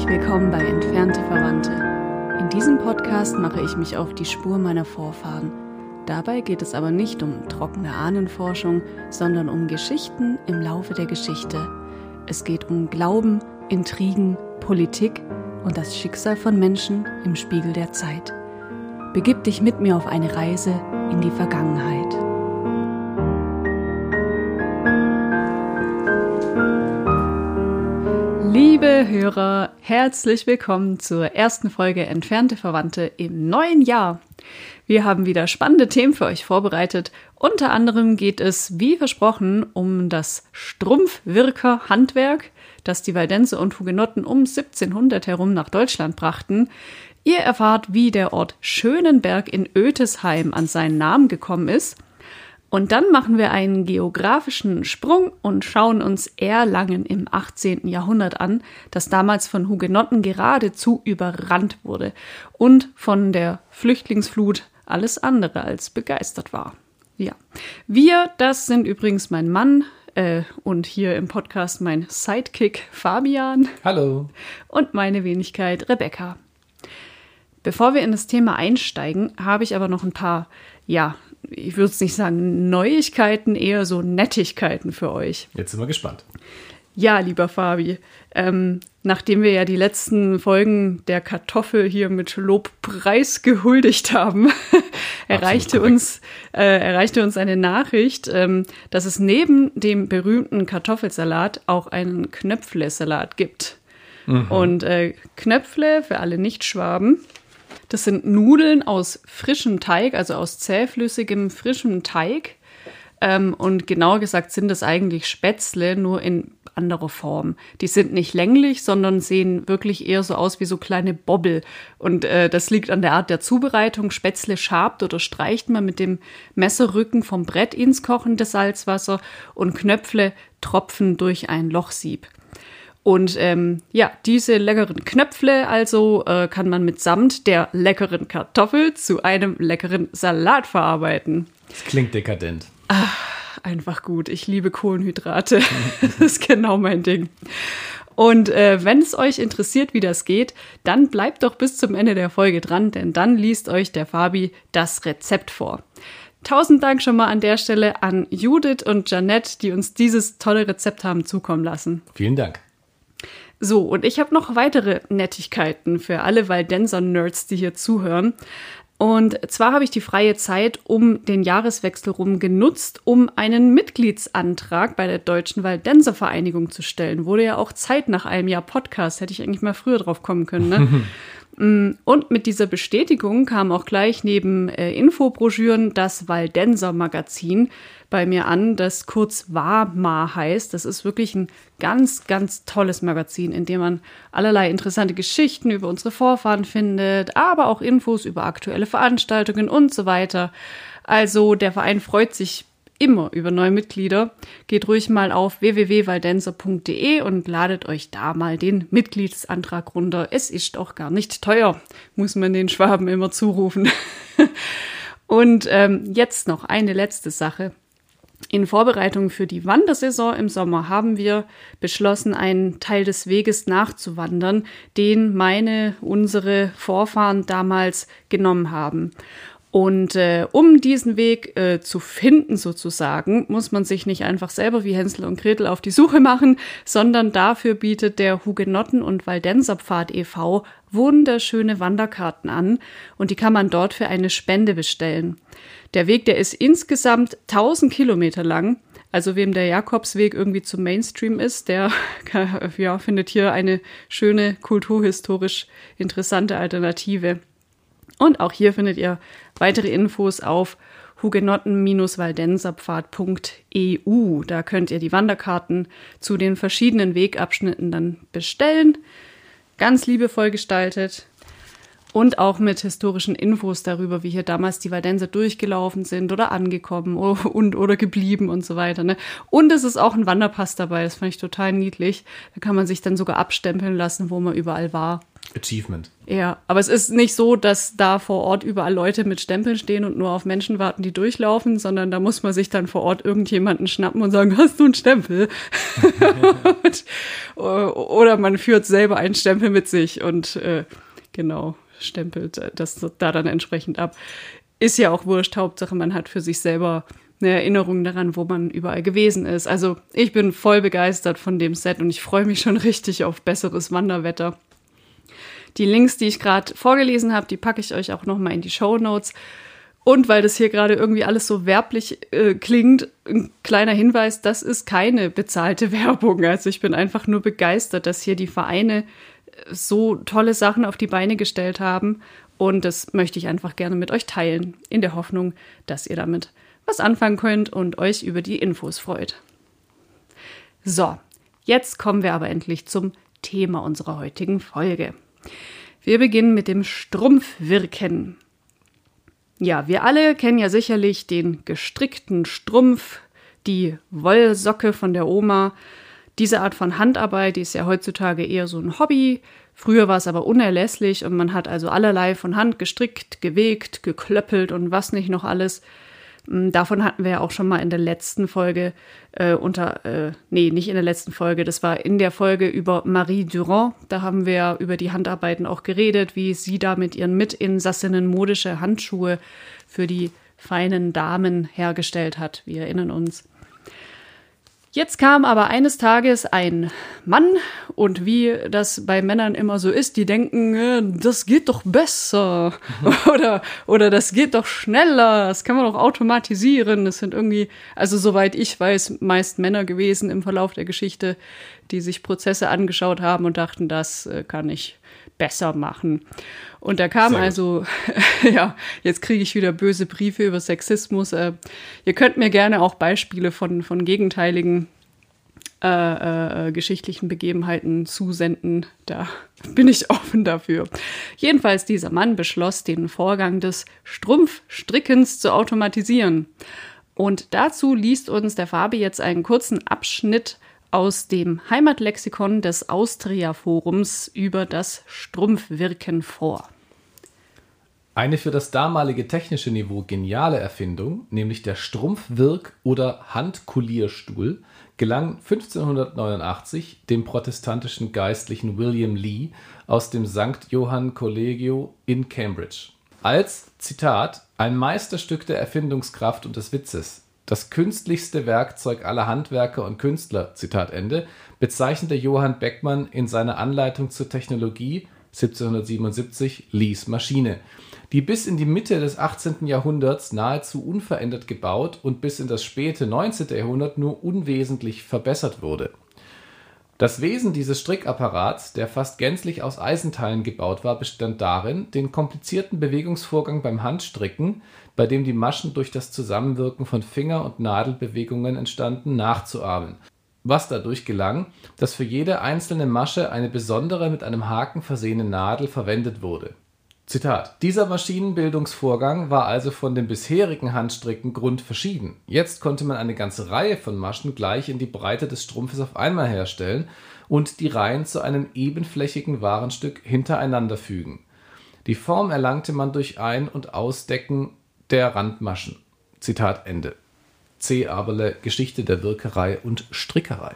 Herzlich willkommen bei Entfernte Verwandte. In diesem Podcast mache ich mich auf die Spur meiner Vorfahren. Dabei geht es aber nicht um trockene Ahnenforschung, sondern um Geschichten im Laufe der Geschichte. Es geht um Glauben, Intrigen, Politik und das Schicksal von Menschen im Spiegel der Zeit. Begib dich mit mir auf eine Reise in die Vergangenheit. Liebe Hörer, herzlich willkommen zur ersten Folge Entfernte Verwandte im neuen Jahr. Wir haben wieder spannende Themen für euch vorbereitet. Unter anderem geht es, wie versprochen, um das Strumpfwirker-Handwerk, das die Waldense und Hugenotten um 1700 herum nach Deutschland brachten. Ihr erfahrt, wie der Ort Schönenberg in Ötesheim an seinen Namen gekommen ist – und dann machen wir einen geografischen Sprung und schauen uns Erlangen im 18. Jahrhundert an, das damals von Hugenotten geradezu überrannt wurde und von der Flüchtlingsflut alles andere als begeistert war. Ja, wir, das sind übrigens mein Mann äh, und hier im Podcast mein Sidekick Fabian. Hallo. Und meine Wenigkeit Rebecca. Bevor wir in das Thema einsteigen, habe ich aber noch ein paar, ja, ich würde es nicht sagen Neuigkeiten, eher so Nettigkeiten für euch. Jetzt sind wir gespannt. Ja, lieber Fabi, ähm, nachdem wir ja die letzten Folgen der Kartoffel hier mit Lobpreis gehuldigt haben, erreichte, uns, äh, erreichte uns eine Nachricht, ähm, dass es neben dem berühmten Kartoffelsalat auch einen Knöpfle-Salat gibt. Mhm. Und äh, Knöpfle, für alle Nicht-Schwaben, das sind Nudeln aus frischem Teig, also aus zähflüssigem, frischem Teig. Ähm, und genauer gesagt sind das eigentlich Spätzle, nur in anderer Form. Die sind nicht länglich, sondern sehen wirklich eher so aus wie so kleine Bobbel. Und äh, das liegt an der Art der Zubereitung. Spätzle schabt oder streicht man mit dem Messerrücken vom Brett ins kochende Salzwasser und Knöpfle tropfen durch ein Lochsieb. Und ähm, ja, diese leckeren Knöpfle also äh, kann man mitsamt der leckeren Kartoffel zu einem leckeren Salat verarbeiten. Das klingt dekadent. Ach, einfach gut. Ich liebe Kohlenhydrate. das ist genau mein Ding. Und äh, wenn es euch interessiert, wie das geht, dann bleibt doch bis zum Ende der Folge dran, denn dann liest euch der Fabi das Rezept vor. Tausend Dank schon mal an der Stelle an Judith und Janette, die uns dieses tolle Rezept haben zukommen lassen. Vielen Dank. So, und ich habe noch weitere Nettigkeiten für alle Waldenser-Nerds, die hier zuhören. Und zwar habe ich die freie Zeit um den Jahreswechsel rum genutzt, um einen Mitgliedsantrag bei der Deutschen Waldenser Vereinigung zu stellen. Wurde ja auch Zeit nach einem Jahr Podcast, hätte ich eigentlich mal früher drauf kommen können. Ne? Mm, und mit dieser Bestätigung kam auch gleich neben äh, Infobroschüren das Waldenser Magazin bei mir an, das kurz WAMA heißt. Das ist wirklich ein ganz, ganz tolles Magazin, in dem man allerlei interessante Geschichten über unsere Vorfahren findet, aber auch Infos über aktuelle Veranstaltungen und so weiter. Also der Verein freut sich immer über neue Mitglieder. Geht ruhig mal auf www.waldenser.de und ladet euch da mal den Mitgliedsantrag runter. Es ist auch gar nicht teuer, muss man den Schwaben immer zurufen. und ähm, jetzt noch eine letzte Sache. In Vorbereitung für die Wandersaison im Sommer haben wir beschlossen, einen Teil des Weges nachzuwandern, den meine, unsere Vorfahren damals genommen haben. Und äh, um diesen Weg äh, zu finden, sozusagen, muss man sich nicht einfach selber wie Hänsel und Gretel auf die Suche machen, sondern dafür bietet der Hugenotten- und Waldenserpfad e.V. wunderschöne Wanderkarten an und die kann man dort für eine Spende bestellen. Der Weg, der ist insgesamt 1000 Kilometer lang. Also wem der Jakobsweg irgendwie zum Mainstream ist, der ja, findet hier eine schöne kulturhistorisch interessante Alternative. Und auch hier findet ihr weitere Infos auf hugenotten-waldenserpfad.eu. Da könnt ihr die Wanderkarten zu den verschiedenen Wegabschnitten dann bestellen. Ganz liebevoll gestaltet. und auch mit historischen Infos darüber, wie hier damals die Valdenser durchgelaufen sind oder angekommen und oder geblieben und so weiter. Ne? Und es ist auch ein Wanderpass dabei, das fand ich total niedlich. Da kann man sich dann sogar abstempeln lassen, wo man überall war. Achievement. Ja, aber es ist nicht so, dass da vor Ort überall Leute mit Stempeln stehen und nur auf Menschen warten, die durchlaufen, sondern da muss man sich dann vor Ort irgendjemanden schnappen und sagen, hast du einen Stempel? und, oder man führt selber einen Stempel mit sich und äh, genau, stempelt das da dann entsprechend ab. Ist ja auch wurscht, Hauptsache man hat für sich selber eine Erinnerung daran, wo man überall gewesen ist. Also ich bin voll begeistert von dem Set und ich freue mich schon richtig auf besseres Wanderwetter. Die Links, die ich gerade vorgelesen habe, die packe ich euch auch noch mal in die Show Notes. Und weil das hier gerade irgendwie alles so werblich äh, klingt, ein kleiner Hinweis, das ist keine bezahlte Werbung. Also ich bin einfach nur begeistert, dass hier die Vereine so tolle Sachen auf die Beine gestellt haben. Und das möchte ich einfach gerne mit euch teilen, in der Hoffnung, dass ihr damit was anfangen könnt und euch über die Infos freut. So, jetzt kommen wir aber endlich zum Thema unserer heutigen Folge. Wir beginnen mit dem Strumpfwirken. Ja, wir alle kennen ja sicherlich den gestrickten Strumpf, die Wollsocke von der Oma, diese Art von Handarbeit, die ist ja heutzutage eher so ein Hobby. Früher war es aber unerlässlich und man hat also allerlei von Hand gestrickt, gewegt, geklöppelt und was nicht noch alles. Hm, davon hatten wir ja auch schon mal in der letzten Folge äh, unter, äh, nee, nicht in der letzten Folge, das war in der Folge über Marie Durand. Da haben wir über die Handarbeiten auch geredet, wie sie da mit ihren Mitinsassinnen modische Handschuhe für die feinen Damen hergestellt hat. Wir erinnern uns. Jetzt kam aber eines Tages ein Mann und wie das bei Männern immer so ist, die denken, äh, das geht doch besser oder, oder das geht doch schneller, das kann man doch automatisieren. Das sind irgendwie, also soweit ich weiß, meist Männer gewesen im Verlauf der Geschichte, die sich Prozesse angeschaut haben und dachten, das äh, kann ich besser machen. Und da kam also, ja, jetzt kriege ich wieder böse Briefe über Sexismus. Äh, ihr könnt mir gerne auch Beispiele von, von gegenteiligen äh, äh, geschichtlichen Begebenheiten zusenden. Da bin ich offen dafür. Jedenfalls, dieser Mann beschloss, den Vorgang des Strumpfstrickens zu automatisieren. Und dazu liest uns der Fabi jetzt einen kurzen Abschnitt aus dem Heimatlexikon des Austria-Forums über das Strumpfwirken vor. Eine für das damalige technische Niveau geniale Erfindung, nämlich der Strumpfwirk- oder Handkulierstuhl, gelang 1589 dem protestantischen Geistlichen William Lee aus dem St. Johann Collegio in Cambridge. Als, Zitat, ein Meisterstück der Erfindungskraft und des Witzes, das künstlichste Werkzeug aller Handwerker und Künstler, Zitat Ende, bezeichnete Johann Beckmann in seiner Anleitung zur Technologie 1777 Lees Maschine, die bis in die Mitte des 18. Jahrhunderts nahezu unverändert gebaut und bis in das späte 19. Jahrhundert nur unwesentlich verbessert wurde das Wesen dieses Strickapparats, der fast gänzlich aus Eisenteilen gebaut war, bestand darin, den komplizierten Bewegungsvorgang beim Handstricken, bei dem die Maschen durch das Zusammenwirken von Finger und Nadelbewegungen entstanden, nachzuahmen, was dadurch gelang, dass für jede einzelne Masche eine besondere mit einem Haken versehene Nadel verwendet wurde Zitat: Dieser Maschinenbildungsvorgang war also von dem bisherigen Handstricken grundverschieden. Jetzt konnte man eine ganze Reihe von Maschen gleich in die Breite des Strumpfes auf einmal herstellen und die Reihen zu einem ebenflächigen Warenstück hintereinander fügen. Die Form erlangte man durch Ein und Ausdecken der Randmaschen. Zitat Ende. C. Aberle, Geschichte der Wirkerei und Strickerei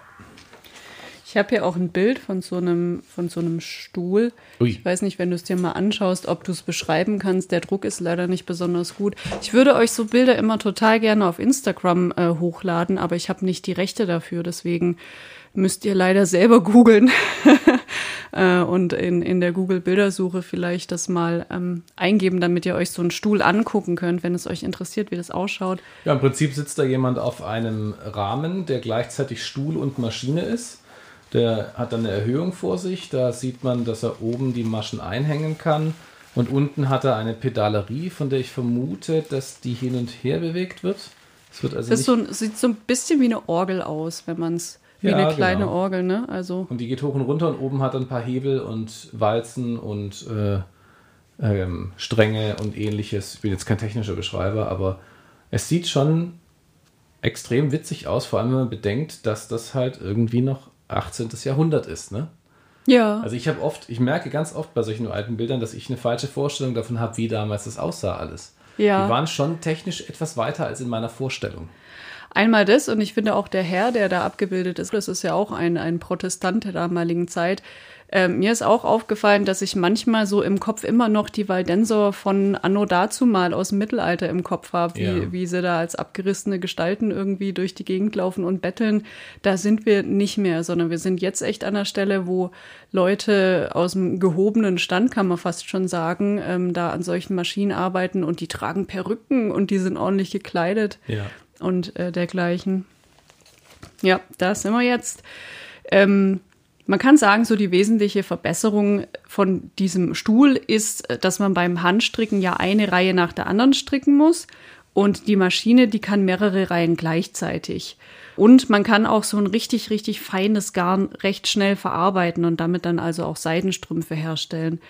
ich habe hier auch ein Bild von so einem, von so einem Stuhl. Ui. Ich weiß nicht, wenn du es dir mal anschaust, ob du es beschreiben kannst. Der Druck ist leider nicht besonders gut. Ich würde euch so Bilder immer total gerne auf Instagram äh, hochladen, aber ich habe nicht die Rechte dafür. Deswegen müsst ihr leider selber googeln äh, und in, in der Google-Bildersuche vielleicht das mal ähm, eingeben, damit ihr euch so einen Stuhl angucken könnt, wenn es euch interessiert, wie das ausschaut. Ja, im Prinzip sitzt da jemand auf einem Rahmen, der gleichzeitig Stuhl und Maschine ist. Der hat dann eine Erhöhung vor sich. Da sieht man, dass er oben die Maschen einhängen kann. Und unten hat er eine Pedalerie, von der ich vermute, dass die hin und her bewegt wird. Es wird also das so, sieht so ein bisschen wie eine Orgel aus, wenn man es wie ja, eine kleine genau. Orgel, ne? Also und die geht hoch und runter und oben hat er ein paar Hebel und Walzen und äh, ähm, Stränge und ähnliches. Ich bin jetzt kein technischer Beschreiber, aber es sieht schon extrem witzig aus, vor allem wenn man bedenkt, dass das halt irgendwie noch 18. Jahrhundert ist, ne? Ja. Also ich habe oft, ich merke ganz oft bei solchen alten Bildern, dass ich eine falsche Vorstellung davon habe, wie damals das aussah alles. Ja. Die waren schon technisch etwas weiter als in meiner Vorstellung. Einmal das und ich finde auch der Herr, der da abgebildet ist, das ist ja auch ein, ein Protestant der damaligen Zeit. Ähm, mir ist auch aufgefallen, dass ich manchmal so im Kopf immer noch die Waldensor von Anno dazu mal aus dem Mittelalter im Kopf habe, wie, Ja. wie sie da als abgerissene Gestalten irgendwie durch die Gegend laufen und betteln. Da sind wir nicht mehr, sondern wir sind jetzt echt an der Stelle, wo Leute aus dem gehobenen Stand, kann man fast schon sagen, ähm, da an solchen Maschinen arbeiten und die tragen Perücken und die sind ordentlich gekleidet Ja. und äh, dergleichen. Ja, da sind wir jetzt. Ähm, man kann sagen, so die wesentliche Verbesserung von diesem Stuhl ist, äh, dass man beim Handstricken ja eine Reihe nach der anderen stricken muss und die Maschine, die kann mehrere Reihen gleichzeitig. Und man kann auch so ein richtig, richtig feines Garn recht schnell verarbeiten und damit dann also auch Seidenstrümpfe herstellen.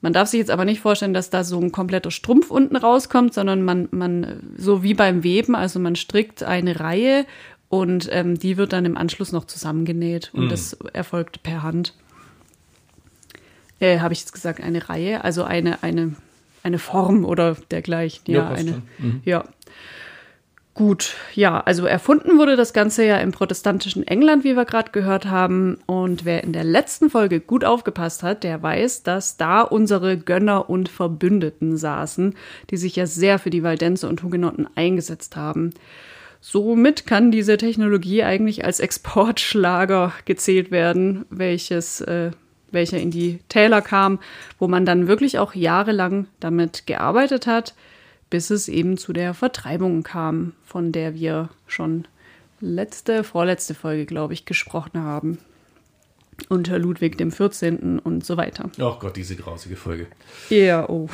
Man darf sich jetzt aber nicht vorstellen, dass da so ein kompletter Strumpf unten rauskommt, sondern man, man, so wie beim Weben, also man strickt eine Reihe und ähm, die wird dann im Anschluss noch zusammengenäht und das erfolgt per Hand. Äh, Habe ich jetzt gesagt, eine Reihe, also eine, eine, eine Form oder dergleichen. Ja, Ja, eine, schon. ja. Gut, ja, also erfunden wurde das Ganze ja im protestantischen England, wie wir gerade gehört haben. Und wer in der letzten Folge gut aufgepasst hat, der weiß, dass da unsere Gönner und Verbündeten saßen, die sich ja sehr für die Waldense und Hugenotten eingesetzt haben. Somit kann diese Technologie eigentlich als Exportschlager gezählt werden, welches, äh, welcher in die Täler kam, wo man dann wirklich auch jahrelang damit gearbeitet hat, bis es eben zu der Vertreibung kam, von der wir schon letzte, vorletzte Folge, glaube ich, gesprochen haben. Unter Ludwig dem 14. und so weiter. Oh Gott, diese grausige Folge. Ja, oh.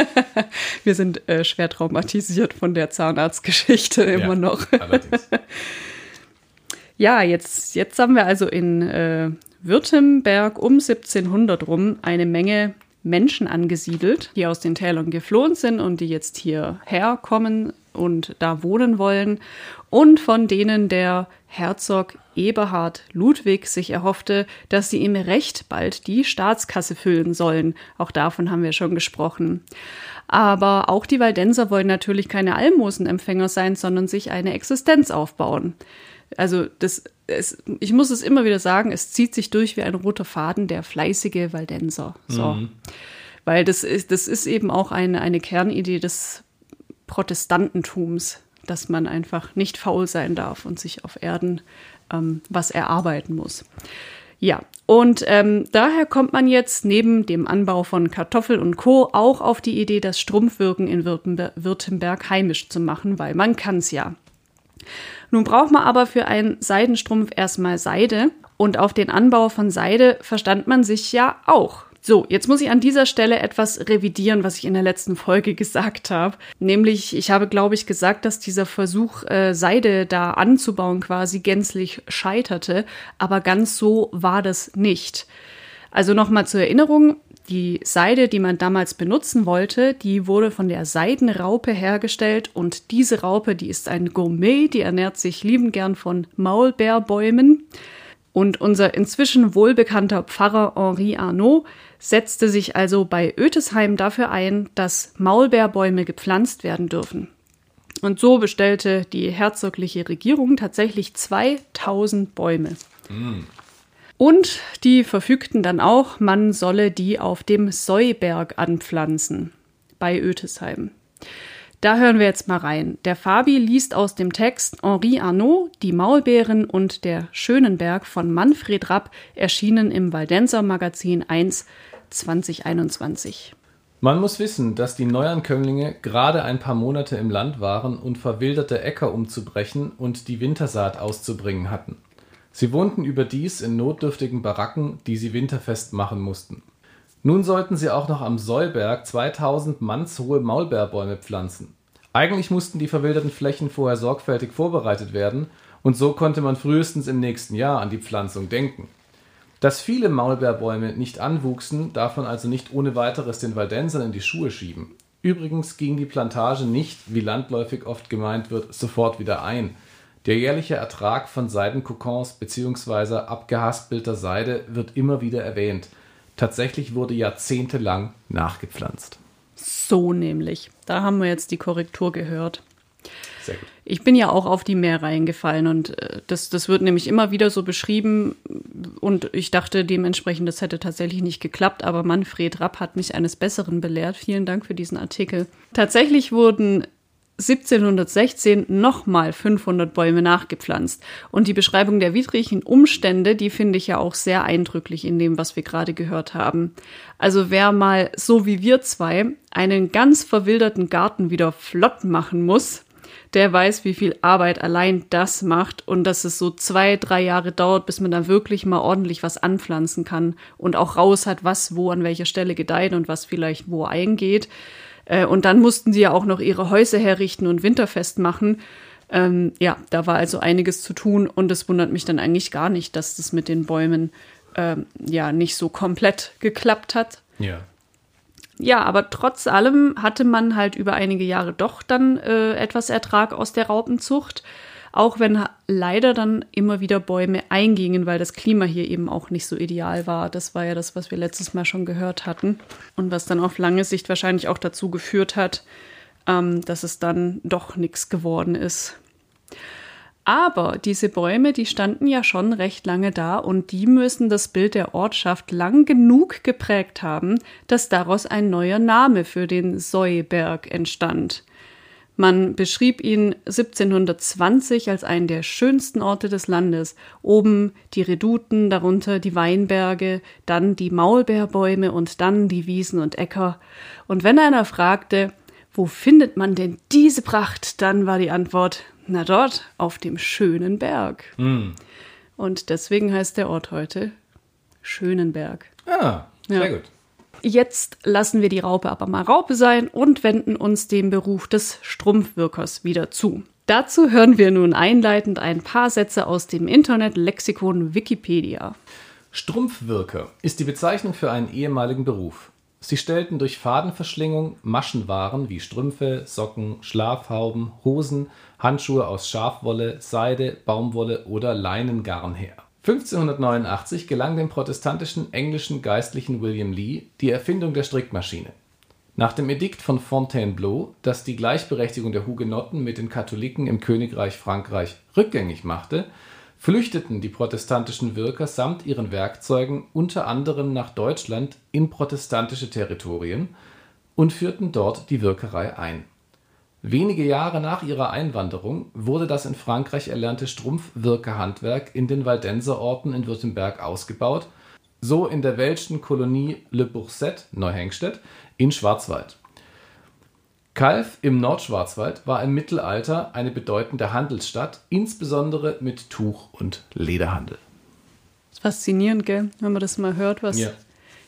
Wir sind äh, schwer traumatisiert von der Zahnarztgeschichte immer Ja, noch. Allerdings. Ja, jetzt, jetzt haben wir also in äh, Württemberg um 1700 rum eine Menge Menschen angesiedelt, die aus den Tälern geflohen sind und die jetzt hierher kommen und da wohnen wollen und von denen der Herzog Eberhard Ludwig sich erhoffte, dass sie ihm recht bald die Staatskasse füllen sollen. Auch davon haben wir schon gesprochen. Aber auch die Waldenser wollen natürlich keine Almosenempfänger sein, sondern sich eine Existenz aufbauen. Also das, es, ich muss es immer wieder sagen, es zieht sich durch wie ein roter Faden der fleißige Waldenser. So. Weil das ist, das ist eben auch eine, eine Kernidee des Protestantentums, dass man einfach nicht faul sein darf und sich auf Erden ähm, was erarbeiten muss. Ja, und ähm, daher kommt man jetzt neben dem Anbau von Kartoffel und Co. auch auf die Idee, das Strumpfwirken in Württember- Württemberg heimisch zu machen, weil man kann es ja. Nun braucht man aber für einen Seidenstrumpf erstmal Seide und auf den Anbau von Seide verstand man sich ja auch. So, jetzt muss ich an dieser Stelle etwas revidieren, was ich in der letzten Folge gesagt habe. Nämlich, ich habe, glaube ich, gesagt, dass dieser Versuch, äh, Seide da anzubauen, quasi gänzlich scheiterte. Aber ganz so war das nicht. Also nochmal zur Erinnerung, die Seide, die man damals benutzen wollte, die wurde von der Seidenraupe hergestellt und diese Raupe, die ist ein Gourmet, die ernährt sich liebend gern von Maulbeerbäumen. Und unser inzwischen wohlbekannter Pfarrer Henri Arnaud setzte sich also bei Ötesheim dafür ein, dass Maulbeerbäume gepflanzt werden dürfen. Und so bestellte die herzogliche Regierung tatsächlich 2000 Bäume. Und die verfügten dann auch, man solle die auf dem Säuberg anpflanzen bei Ötesheim. Da hören wir jetzt mal rein. Der Fabi liest aus dem Text Henri Arnaud, Die Maulbeeren und der Schönenberg von Manfred Rapp, erschienen im Waldenser Magazin 1 2021. Man muss wissen, dass die Neuankömmlinge gerade ein paar Monate im Land waren und verwilderte Äcker umzubrechen und die Wintersaat auszubringen hatten. Sie wohnten überdies in notdürftigen Baracken, die sie winterfest machen mussten. Nun sollten sie auch noch am Säuberg 2000 mannshohe Maulbeerbäume pflanzen. Eigentlich mussten die verwilderten Flächen vorher sorgfältig vorbereitet werden und so konnte man frühestens im nächsten Jahr an die Pflanzung denken. Dass viele Maulbeerbäume nicht anwuchsen, darf man also nicht ohne weiteres den Waldensern in die Schuhe schieben. Übrigens ging die Plantage nicht, wie landläufig oft gemeint wird, sofort wieder ein. Der jährliche Ertrag von Seidenkokons bzw. abgehaspelter Seide wird immer wieder erwähnt. Tatsächlich wurde jahrzehntelang nachgepflanzt. So nämlich. Da haben wir jetzt die Korrektur gehört. Sehr gut. Ich bin ja auch auf die Meerreihen gefallen und äh, das, das wird nämlich immer wieder so beschrieben und ich dachte dementsprechend, das hätte tatsächlich nicht geklappt, aber Manfred Rapp hat mich eines Besseren belehrt. Vielen Dank für diesen Artikel. Tatsächlich wurden 1716 nochmal 500 Bäume nachgepflanzt. Und die Beschreibung der widrigen Umstände, die finde ich ja auch sehr eindrücklich in dem, was wir gerade gehört haben. Also wer mal, so wie wir zwei, einen ganz verwilderten Garten wieder flott machen muss, der weiß, wie viel Arbeit allein das macht und dass es so zwei, drei Jahre dauert, bis man da wirklich mal ordentlich was anpflanzen kann und auch raus hat, was wo an welcher Stelle gedeiht und was vielleicht wo eingeht. Äh, und dann mussten sie ja auch noch ihre Häuser herrichten und winterfest machen. Ähm, ja, da war also einiges zu tun und es wundert mich dann eigentlich gar nicht, dass das mit den Bäumen ähm, ja nicht so komplett geklappt hat. Ja. Ja, aber trotz allem hatte man halt über einige Jahre doch dann äh, etwas Ertrag aus der Raupenzucht auch wenn leider dann immer wieder Bäume eingingen, weil das Klima hier eben auch nicht so ideal war. Das war ja das, was wir letztes Mal schon gehört hatten und was dann auf lange Sicht wahrscheinlich auch dazu geführt hat, ähm, dass es dann doch nichts geworden ist. Aber diese Bäume, die standen ja schon recht lange da und die müssen das Bild der Ortschaft lang genug geprägt haben, dass daraus ein neuer Name für den Säuberg entstand. Man beschrieb ihn 1720 als einen der schönsten Orte des Landes. Oben die Reduten, darunter die Weinberge, dann die Maulbeerbäume und dann die Wiesen und Äcker. Und wenn einer fragte, wo findet man denn diese Pracht, dann war die Antwort, na dort, auf dem schönen Berg. Mm. Und deswegen heißt der Ort heute Schönenberg. Ah, sehr Ja. gut. Jetzt lassen wir die Raupe aber mal Raupe sein und wenden uns dem Beruf des Strumpfwirkers wieder zu. Dazu hören wir nun einleitend ein paar Sätze aus dem Internet-Lexikon Wikipedia. Strumpfwirker ist die Bezeichnung für einen ehemaligen Beruf. Sie stellten durch Fadenverschlingung Maschenwaren wie Strümpfe, Socken, Schlafhauben, Hosen, Handschuhe aus Schafwolle, Seide, Baumwolle oder Leinengarn her. 1589 gelang dem protestantischen englischen Geistlichen William Lee die Erfindung der Strickmaschine. Nach dem Edikt von Fontainebleau, das die Gleichberechtigung der Hugenotten mit den Katholiken im Königreich Frankreich rückgängig machte, flüchteten die protestantischen Wirker samt ihren Werkzeugen unter anderem nach Deutschland in protestantische Territorien und führten dort die Wirkerei ein. Wenige Jahre nach ihrer Einwanderung wurde das in Frankreich erlernte Strumpfwirkerhandwerk in den Waldenserorten in Württemberg ausgebaut, so in der welschen Kolonie Le Bourset (Neuhengstedt) in Schwarzwald. Calw im Nordschwarzwald war im Mittelalter eine bedeutende Handelsstadt, insbesondere mit Tuch- und Lederhandel. Faszinierend, gell? Wenn man das mal hört, was Ja.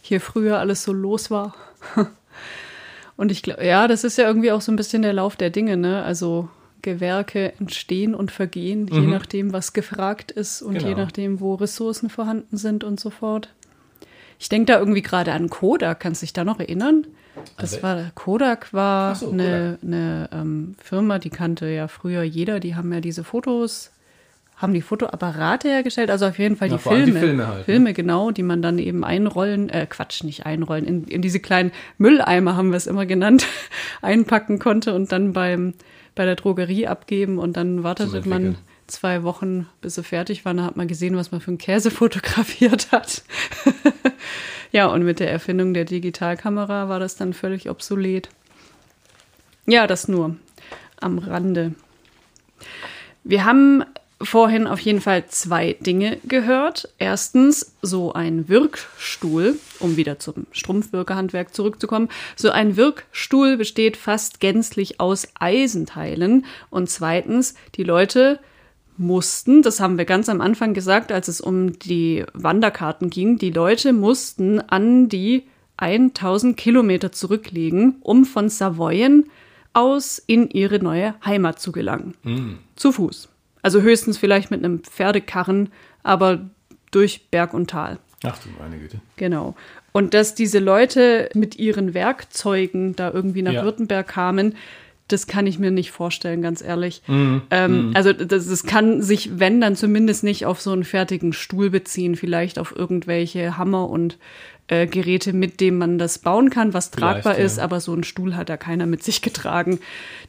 hier früher alles so los war. Und ich glaube, ja, das ist ja irgendwie auch so ein bisschen der Lauf der Dinge, ne? Also Gewerke entstehen und vergehen, je Mhm. nachdem, was gefragt ist und je Genau. nachdem, wo Ressourcen vorhanden sind und so fort. Ich denke da irgendwie gerade an Kodak. Kannst du dich da noch erinnern? Das war Kodak war so, eine, eine ähm, Firma, die kannte ja früher jeder. Die haben ja diese Fotos, haben die Fotoapparate hergestellt. Also auf jeden Fall die vor allem die Filme. Filme halt, ne? Filme, genau, die man dann eben einrollen, äh, Quatsch, nicht einrollen, in, in diese kleinen Mülleimer haben wir es immer genannt, einpacken konnte und dann beim, bei der Drogerie abgeben und dann wartete man zwei Wochen, bis sie fertig waren. Da hat man gesehen, was man für einen Käse fotografiert hat. ja, und mit der Erfindung der Digitalkamera war das dann völlig obsolet. Ja, das nur am Rande. Wir haben vorhin auf jeden Fall zwei Dinge gehört. Erstens so ein Wirkstuhl, um wieder zum Strumpfwirkerhandwerk zurückzukommen. So ein Wirkstuhl besteht fast gänzlich aus Eisenteilen. Und zweitens, die Leute mussten, das haben wir ganz am Anfang gesagt, als es um die Wanderkarten ging, die Leute mussten an die 1000 Kilometer zurücklegen, um von Savoyen aus in ihre neue Heimat zu gelangen. Zu Fuß. Also höchstens vielleicht mit einem Pferdekarren, aber durch Berg und Tal. Ach du meine Güte. Genau. Und dass diese Leute mit ihren Werkzeugen da irgendwie nach Ja. Württemberg kamen, das kann ich mir nicht vorstellen, ganz ehrlich. Ähm, Also das, das kann sich, wenn, dann zumindest nicht auf so einen fertigen Stuhl beziehen, vielleicht auf irgendwelche Hammer und äh, Geräte, mit denen man das bauen kann, was Vielleicht, tragbar ja. ist, aber so einen Stuhl hat da keiner mit sich getragen.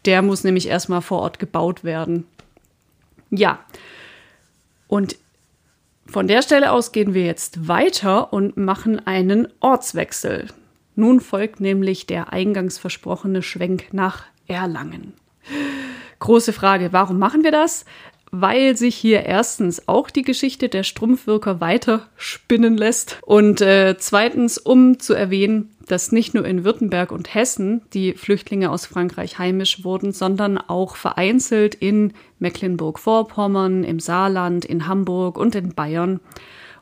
Der muss nämlich erstmal vor Ort gebaut werden. Ja. Und von der Stelle aus gehen wir jetzt weiter und machen einen Ortswechsel. Nun folgt nämlich der eingangs versprochene Schwenk nach Erlangen. Große Frage, warum machen wir das? Weil sich hier erstens auch die Geschichte der Strumpfwirker weiter spinnen lässt und äh, zweitens, um zu erwähnen, dass nicht nur in Württemberg und Hessen die Flüchtlinge aus Frankreich heimisch wurden, sondern auch vereinzelt in Mecklenburg-Vorpommern, im Saarland, in Hamburg und in Bayern.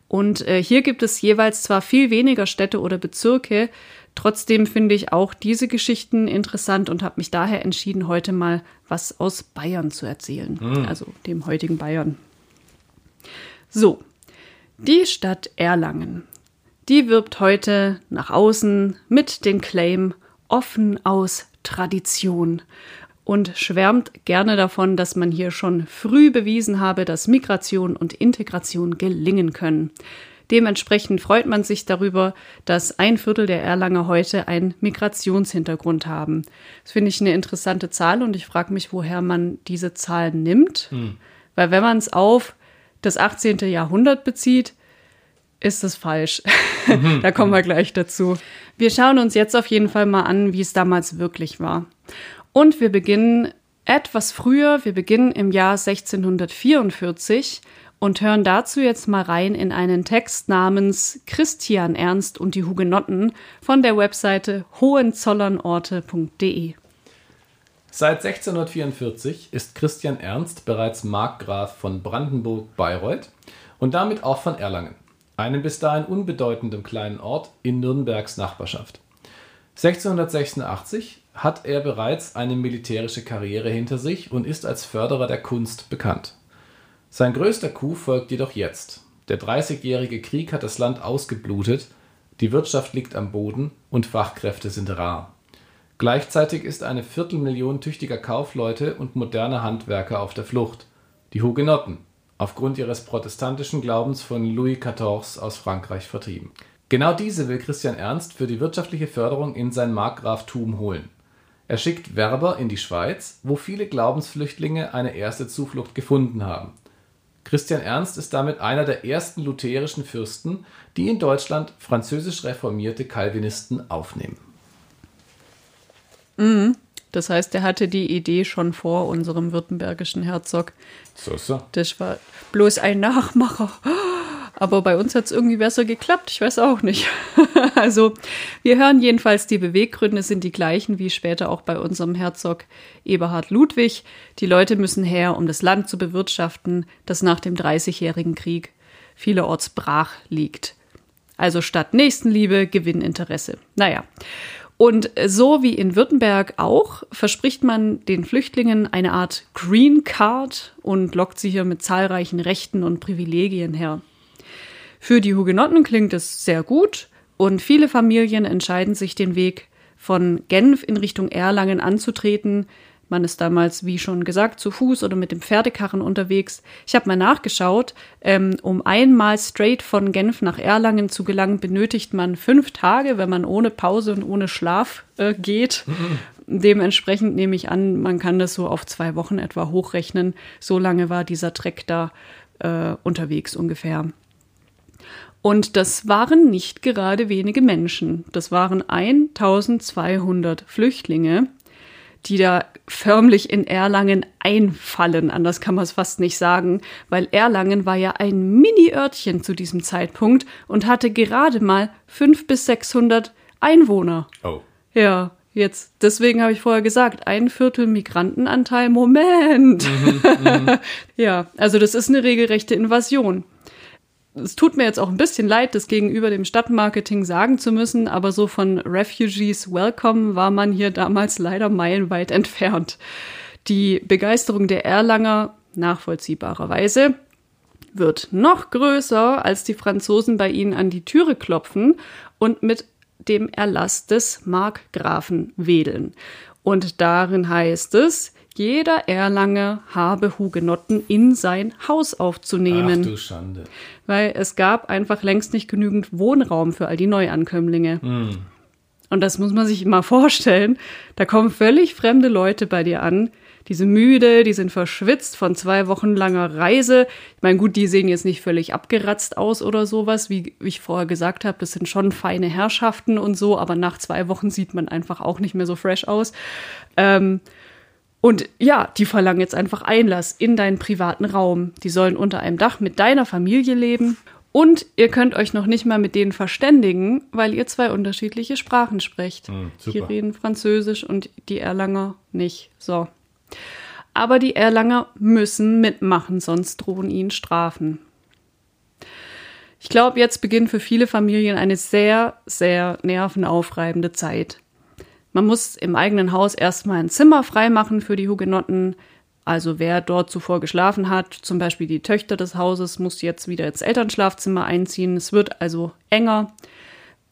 Und äh, hier gibt es jeweils zwar viel weniger Städte oder Bezirke, trotzdem finde ich auch diese Geschichten interessant und habe mich daher entschieden, heute mal was aus Bayern zu erzählen, also dem heutigen Bayern. So, die Stadt Erlangen. Die wirbt heute nach außen mit dem Claim offen aus Tradition und schwärmt gerne davon, dass man hier schon früh bewiesen habe, dass Migration und Integration gelingen können. Dementsprechend freut man sich darüber, dass ein Viertel der Erlanger heute einen Migrationshintergrund haben. Das finde ich eine interessante Zahl und ich frage mich, woher man diese Zahl nimmt. Weil wenn man es auf das 18. Jahrhundert bezieht, ist es falsch. da kommen wir gleich dazu. Wir schauen uns jetzt auf jeden Fall mal an, wie es damals wirklich war. Und wir beginnen etwas früher. Wir beginnen im Jahr 1644 und hören dazu jetzt mal rein in einen Text namens Christian Ernst und die Hugenotten von der Webseite hohenzollernorte.de. Seit 1644 ist Christian Ernst bereits Markgraf von Brandenburg-Bayreuth und damit auch von Erlangen, einem bis dahin unbedeutenden kleinen Ort in Nürnbergs Nachbarschaft. 1686 hat er bereits eine militärische Karriere hinter sich und ist als Förderer der Kunst bekannt. Sein größter Coup folgt jedoch jetzt. Der Dreißigjährige Krieg hat das Land ausgeblutet, die Wirtschaft liegt am Boden und Fachkräfte sind rar. Gleichzeitig ist eine Viertelmillion tüchtiger Kaufleute und moderner Handwerker auf der Flucht, die Hugenotten, aufgrund ihres protestantischen Glaubens von Louis XIV aus Frankreich vertrieben. Genau diese will Christian Ernst für die wirtschaftliche Förderung in sein Markgraftum holen. Er schickt Werber in die Schweiz, wo viele Glaubensflüchtlinge eine erste Zuflucht gefunden haben. Christian Ernst ist damit einer der ersten lutherischen Fürsten, die in Deutschland französisch reformierte Calvinisten aufnehmen. Das heißt, er hatte die Idee schon vor unserem württembergischen Herzog. So er. Das war bloß ein Nachmacher. Aber bei uns hat es irgendwie besser geklappt. Ich weiß auch nicht. also, wir hören jedenfalls, die Beweggründe sind die gleichen wie später auch bei unserem Herzog Eberhard Ludwig. Die Leute müssen her, um das Land zu bewirtschaften, das nach dem Dreißigjährigen Krieg vielerorts brach liegt. Also statt Nächstenliebe Gewinninteresse. Naja. Und so wie in Württemberg auch, verspricht man den Flüchtlingen eine Art Green Card und lockt sie hier mit zahlreichen Rechten und Privilegien her. Für die Hugenotten klingt es sehr gut und viele Familien entscheiden sich den Weg von Genf in Richtung Erlangen anzutreten. Man ist damals, wie schon gesagt, zu Fuß oder mit dem Pferdekarren unterwegs. Ich habe mal nachgeschaut, ähm, um einmal straight von Genf nach Erlangen zu gelangen, benötigt man fünf Tage, wenn man ohne Pause und ohne Schlaf äh, geht. Dementsprechend nehme ich an, man kann das so auf zwei Wochen etwa hochrechnen. So lange war dieser Trek da äh, unterwegs ungefähr. Und das waren nicht gerade wenige Menschen. Das waren 1200 Flüchtlinge, die da förmlich in Erlangen einfallen. Anders kann man es fast nicht sagen, weil Erlangen war ja ein Mini-Örtchen zu diesem Zeitpunkt und hatte gerade mal 500 bis 600 Einwohner. Oh. Ja, jetzt, deswegen habe ich vorher gesagt, ein Viertel Migrantenanteil. Moment. ja, also das ist eine regelrechte Invasion. Es tut mir jetzt auch ein bisschen leid, das gegenüber dem Stadtmarketing sagen zu müssen, aber so von Refugees Welcome war man hier damals leider meilenweit entfernt. Die Begeisterung der Erlanger, nachvollziehbarerweise, wird noch größer, als die Franzosen bei ihnen an die Türe klopfen und mit dem Erlass des Markgrafen wedeln. Und darin heißt es, jeder Erlanger habe Hugenotten in sein Haus aufzunehmen. Ach du Schande. Weil es gab einfach längst nicht genügend Wohnraum für all die Neuankömmlinge. Hm. Und das muss man sich mal vorstellen. Da kommen völlig fremde Leute bei dir an. Die sind müde, die sind verschwitzt von zwei Wochen langer Reise. Ich meine, gut, die sehen jetzt nicht völlig abgeratzt aus oder sowas, wie, wie ich vorher gesagt habe. Das sind schon feine Herrschaften und so, aber nach zwei Wochen sieht man einfach auch nicht mehr so fresh aus. Ähm, und ja, die verlangen jetzt einfach Einlass in deinen privaten Raum. Die sollen unter einem Dach mit deiner Familie leben. Und ihr könnt euch noch nicht mal mit denen verständigen, weil ihr zwei unterschiedliche Sprachen sprecht. Hm, super. die reden Französisch und die Erlanger nicht. So. Aber die Erlanger müssen mitmachen, sonst drohen ihnen Strafen. Ich glaube, jetzt beginnt für viele Familien eine sehr, sehr nervenaufreibende Zeit. Man muss im eigenen Haus erstmal ein Zimmer freimachen für die Hugenotten. Also wer dort zuvor geschlafen hat, zum Beispiel die Töchter des Hauses, muss jetzt wieder ins Elternschlafzimmer einziehen. Es wird also enger.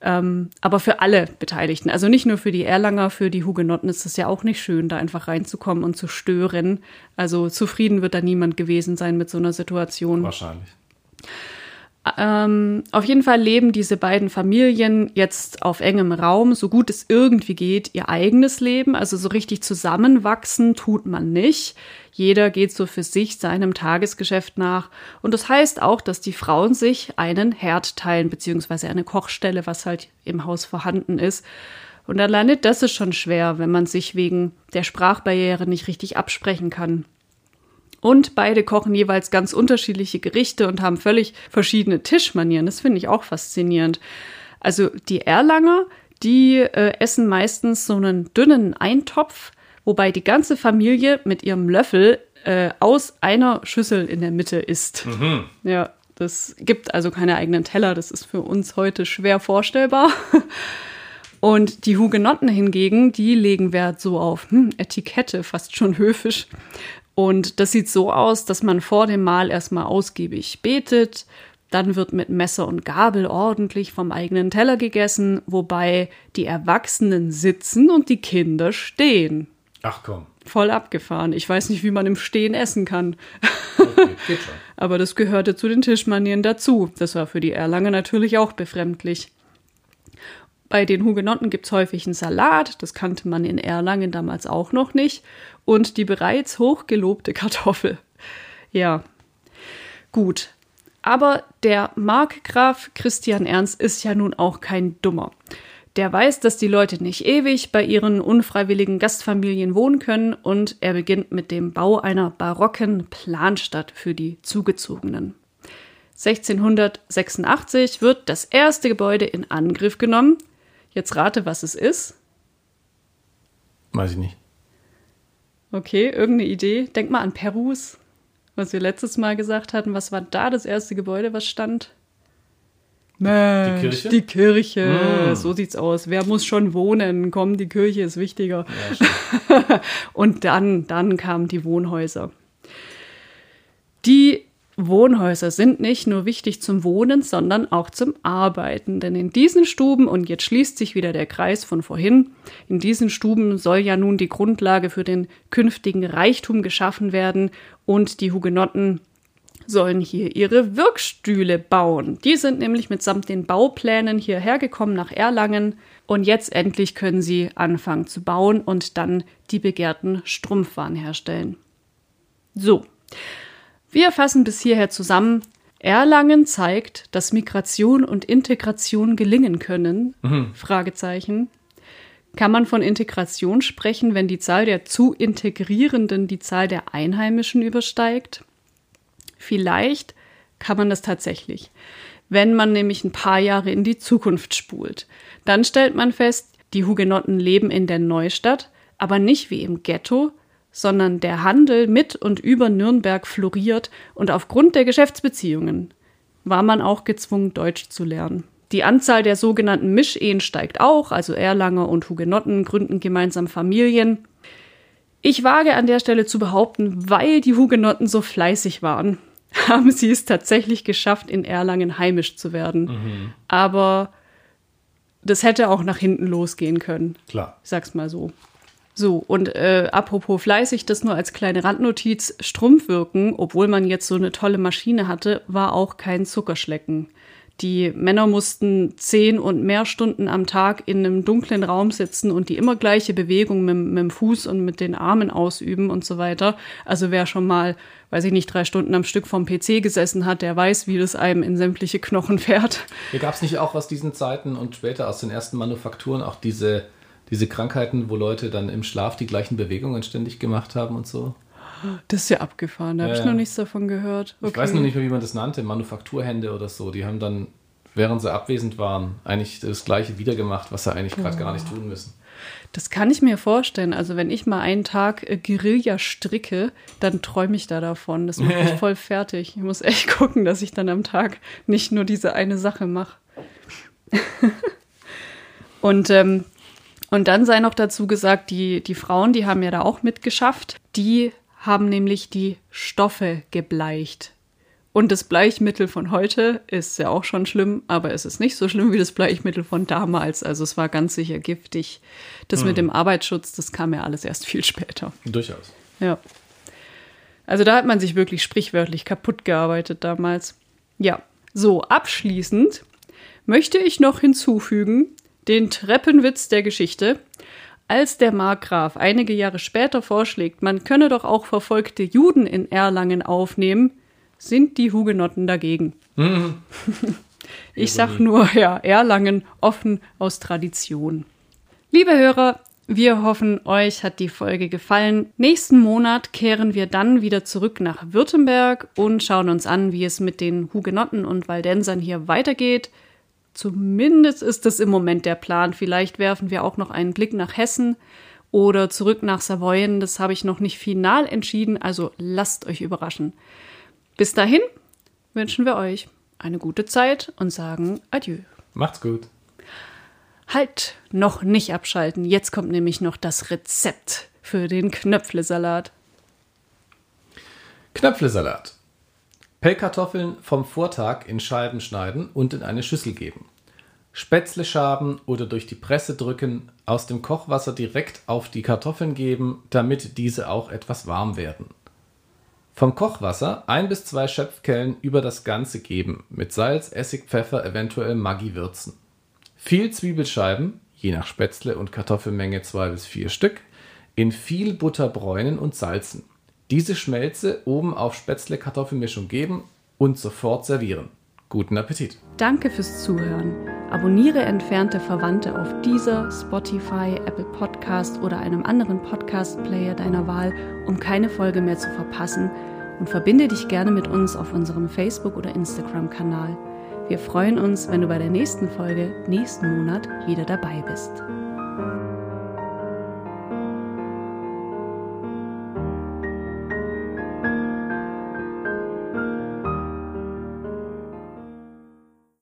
Ähm, aber für alle Beteiligten, also nicht nur für die Erlanger, für die Hugenotten ist es ja auch nicht schön, da einfach reinzukommen und zu stören. Also zufrieden wird da niemand gewesen sein mit so einer Situation. Wahrscheinlich. Ähm, auf jeden Fall leben diese beiden Familien jetzt auf engem Raum, so gut es irgendwie geht, ihr eigenes Leben. Also so richtig zusammenwachsen tut man nicht. Jeder geht so für sich seinem Tagesgeschäft nach. Und das heißt auch, dass die Frauen sich einen Herd teilen, beziehungsweise eine Kochstelle, was halt im Haus vorhanden ist. Und alleine das ist schon schwer, wenn man sich wegen der Sprachbarriere nicht richtig absprechen kann. Und beide kochen jeweils ganz unterschiedliche Gerichte und haben völlig verschiedene Tischmanieren. Das finde ich auch faszinierend. Also die Erlanger, die äh, essen meistens so einen dünnen Eintopf, wobei die ganze Familie mit ihrem Löffel äh, aus einer Schüssel in der Mitte isst. Mhm. Ja, das gibt also keine eigenen Teller. Das ist für uns heute schwer vorstellbar. Und die Hugenotten hingegen, die legen Wert so auf hm, Etikette, fast schon höfisch. Und das sieht so aus, dass man vor dem Mahl erstmal ausgiebig betet, dann wird mit Messer und Gabel ordentlich vom eigenen Teller gegessen, wobei die Erwachsenen sitzen und die Kinder stehen. Ach komm. Voll abgefahren. Ich weiß nicht, wie man im Stehen essen kann. Okay, geht schon. Aber das gehörte zu den Tischmanieren dazu. Das war für die Erlanger natürlich auch befremdlich. Bei den Hugenotten gibt es häufig einen Salat, das kannte man in Erlangen damals auch noch nicht, und die bereits hochgelobte Kartoffel. Ja, gut. Aber der Markgraf Christian Ernst ist ja nun auch kein Dummer. Der weiß, dass die Leute nicht ewig bei ihren unfreiwilligen Gastfamilien wohnen können und er beginnt mit dem Bau einer barocken Planstadt für die Zugezogenen. 1686 wird das erste Gebäude in Angriff genommen. Jetzt rate, was es ist. Weiß ich nicht. Okay, irgendeine Idee? Denk mal an Perus, was wir letztes Mal gesagt hatten. Was war da das erste Gebäude, was stand? Mensch, Die Kirche? Die Kirche. Mm. So sieht's aus. Wer muss schon wohnen? Komm, die Kirche ist wichtiger. Ja. Und dann, dann kamen die Wohnhäuser. Die Wohnhäuser sind nicht nur wichtig zum Wohnen, sondern auch zum Arbeiten. Denn in diesen Stuben, und jetzt schließt sich wieder der Kreis von vorhin, in diesen Stuben soll ja nun die Grundlage für den künftigen Reichtum geschaffen werden und die Hugenotten sollen hier ihre Wirkstühle bauen. Die sind nämlich mitsamt den Bauplänen hierher gekommen nach Erlangen und jetzt endlich können sie anfangen zu bauen und dann die begehrten Strumpfwaren herstellen. So, wir fassen bis hierher zusammen. Erlangen zeigt, dass Migration und Integration gelingen können. Fragezeichen. Kann man von Integration sprechen, wenn die Zahl der zu Integrierenden die Zahl der Einheimischen übersteigt? Vielleicht kann man das tatsächlich. Wenn man nämlich ein paar Jahre in die Zukunft spult, dann stellt man fest, die Hugenotten leben in der Neustadt, aber nicht wie im Ghetto, sondern der Handel mit und über Nürnberg floriert und aufgrund der Geschäftsbeziehungen war man auch gezwungen, Deutsch zu lernen. Die Anzahl der sogenannten Mischehen steigt auch, also Erlanger und Hugenotten gründen gemeinsam Familien. Ich wage an der Stelle zu behaupten, weil die Hugenotten so fleißig waren, haben sie es tatsächlich geschafft, in Erlangen heimisch zu werden. Aber das hätte auch nach hinten losgehen können. Klar. Ich sag's mal so. So, und äh, apropos fleißig, das nur als kleine Randnotiz, Strumpfwirken, obwohl man jetzt so eine tolle Maschine hatte, war auch kein Zuckerschlecken. Die Männer mussten zehn und mehr Stunden am Tag in einem dunklen Raum sitzen und die immer gleiche Bewegung mit, mit dem Fuß und mit den Armen ausüben und so weiter. Also wer schon mal, weiß ich nicht, drei Stunden am Stück vom PC gesessen hat, der weiß, wie das einem in sämtliche Knochen fährt. Hier gab es nicht auch aus diesen Zeiten und später aus den ersten Manufakturen auch diese, diese Krankheiten, wo Leute dann im Schlaf die gleichen Bewegungen ständig gemacht haben und so? Das ist ja abgefahren, da habe Ja, ich noch nichts davon gehört. Ich weiß noch nicht mehr, wie man das nannte, Manufakturhände oder so. Die haben dann, während sie abwesend waren, eigentlich das Gleiche wieder gemacht, was sie eigentlich gerade gar nicht tun müssen. Das kann ich mir vorstellen. Also wenn ich mal einen Tag äh, Guerilla stricke, dann träume ich da davon. Das macht mich voll fertig. Ich muss echt gucken, dass ich dann am Tag nicht nur diese eine Sache mache. und, ähm, und dann sei noch dazu gesagt, die, die Frauen, die haben ja da auch mitgeschafft, die haben nämlich die Stoffe gebleicht. Und das Bleichmittel von heute ist ja auch schon schlimm, aber es ist nicht so schlimm wie das Bleichmittel von damals. Also es war ganz sicher giftig. Das mit dem Arbeitsschutz, das kam ja alles erst viel später. Durchaus. Ja. Also da hat man sich wirklich sprichwörtlich kaputt gearbeitet damals. Ja, so abschließend möchte ich noch hinzufügen den Treppenwitz der Geschichte. Als der Markgraf einige Jahre später vorschlägt, man könne doch auch verfolgte Juden in Erlangen aufnehmen, sind die Hugenotten dagegen. ich sag nur, ja, Erlangen offen aus Tradition. Liebe Hörer, wir hoffen, euch hat die Folge gefallen. Nächsten Monat kehren wir dann wieder zurück nach Württemberg und schauen uns an, wie es mit den Hugenotten und Waldensern hier weitergeht. Zumindest ist das im Moment der Plan. Vielleicht werfen wir auch noch einen Blick nach Hessen oder zurück nach Savoyen. Das habe ich noch nicht final entschieden, also lasst euch überraschen. Bis dahin wünschen wir euch eine gute Zeit und sagen Adieu. Macht's gut. Halt, noch nicht abschalten. Jetzt kommt nämlich noch das Rezept für den Knöpflesalat. Knöpflesalat. Pellkartoffeln vom Vortag in Scheiben schneiden und in eine Schüssel geben. Spätzle schaben oder durch die Presse drücken, aus dem Kochwasser direkt auf die Kartoffeln geben, damit diese auch etwas warm werden. Vom Kochwasser ein bis zwei Schöpfkellen über das Ganze geben, mit Salz, Essig, Pfeffer, eventuell Maggi würzen. Viel Zwiebelscheiben, je nach Spätzle und Kartoffelmenge zwei bis vier Stück, in viel Butter bräunen und salzen. Diese Schmelze oben auf Spätzle-Kartoffelmischung geben und sofort servieren. Guten Appetit! Danke fürs Zuhören. Abonniere entfernte Verwandte auf dieser, Spotify, Apple Podcast oder einem anderen Podcast-Player deiner Wahl, um keine Folge mehr zu verpassen und verbinde dich gerne mit uns auf unserem Facebook- oder Instagram-Kanal. Wir freuen uns, wenn du bei der nächsten Folge nächsten Monat wieder dabei bist.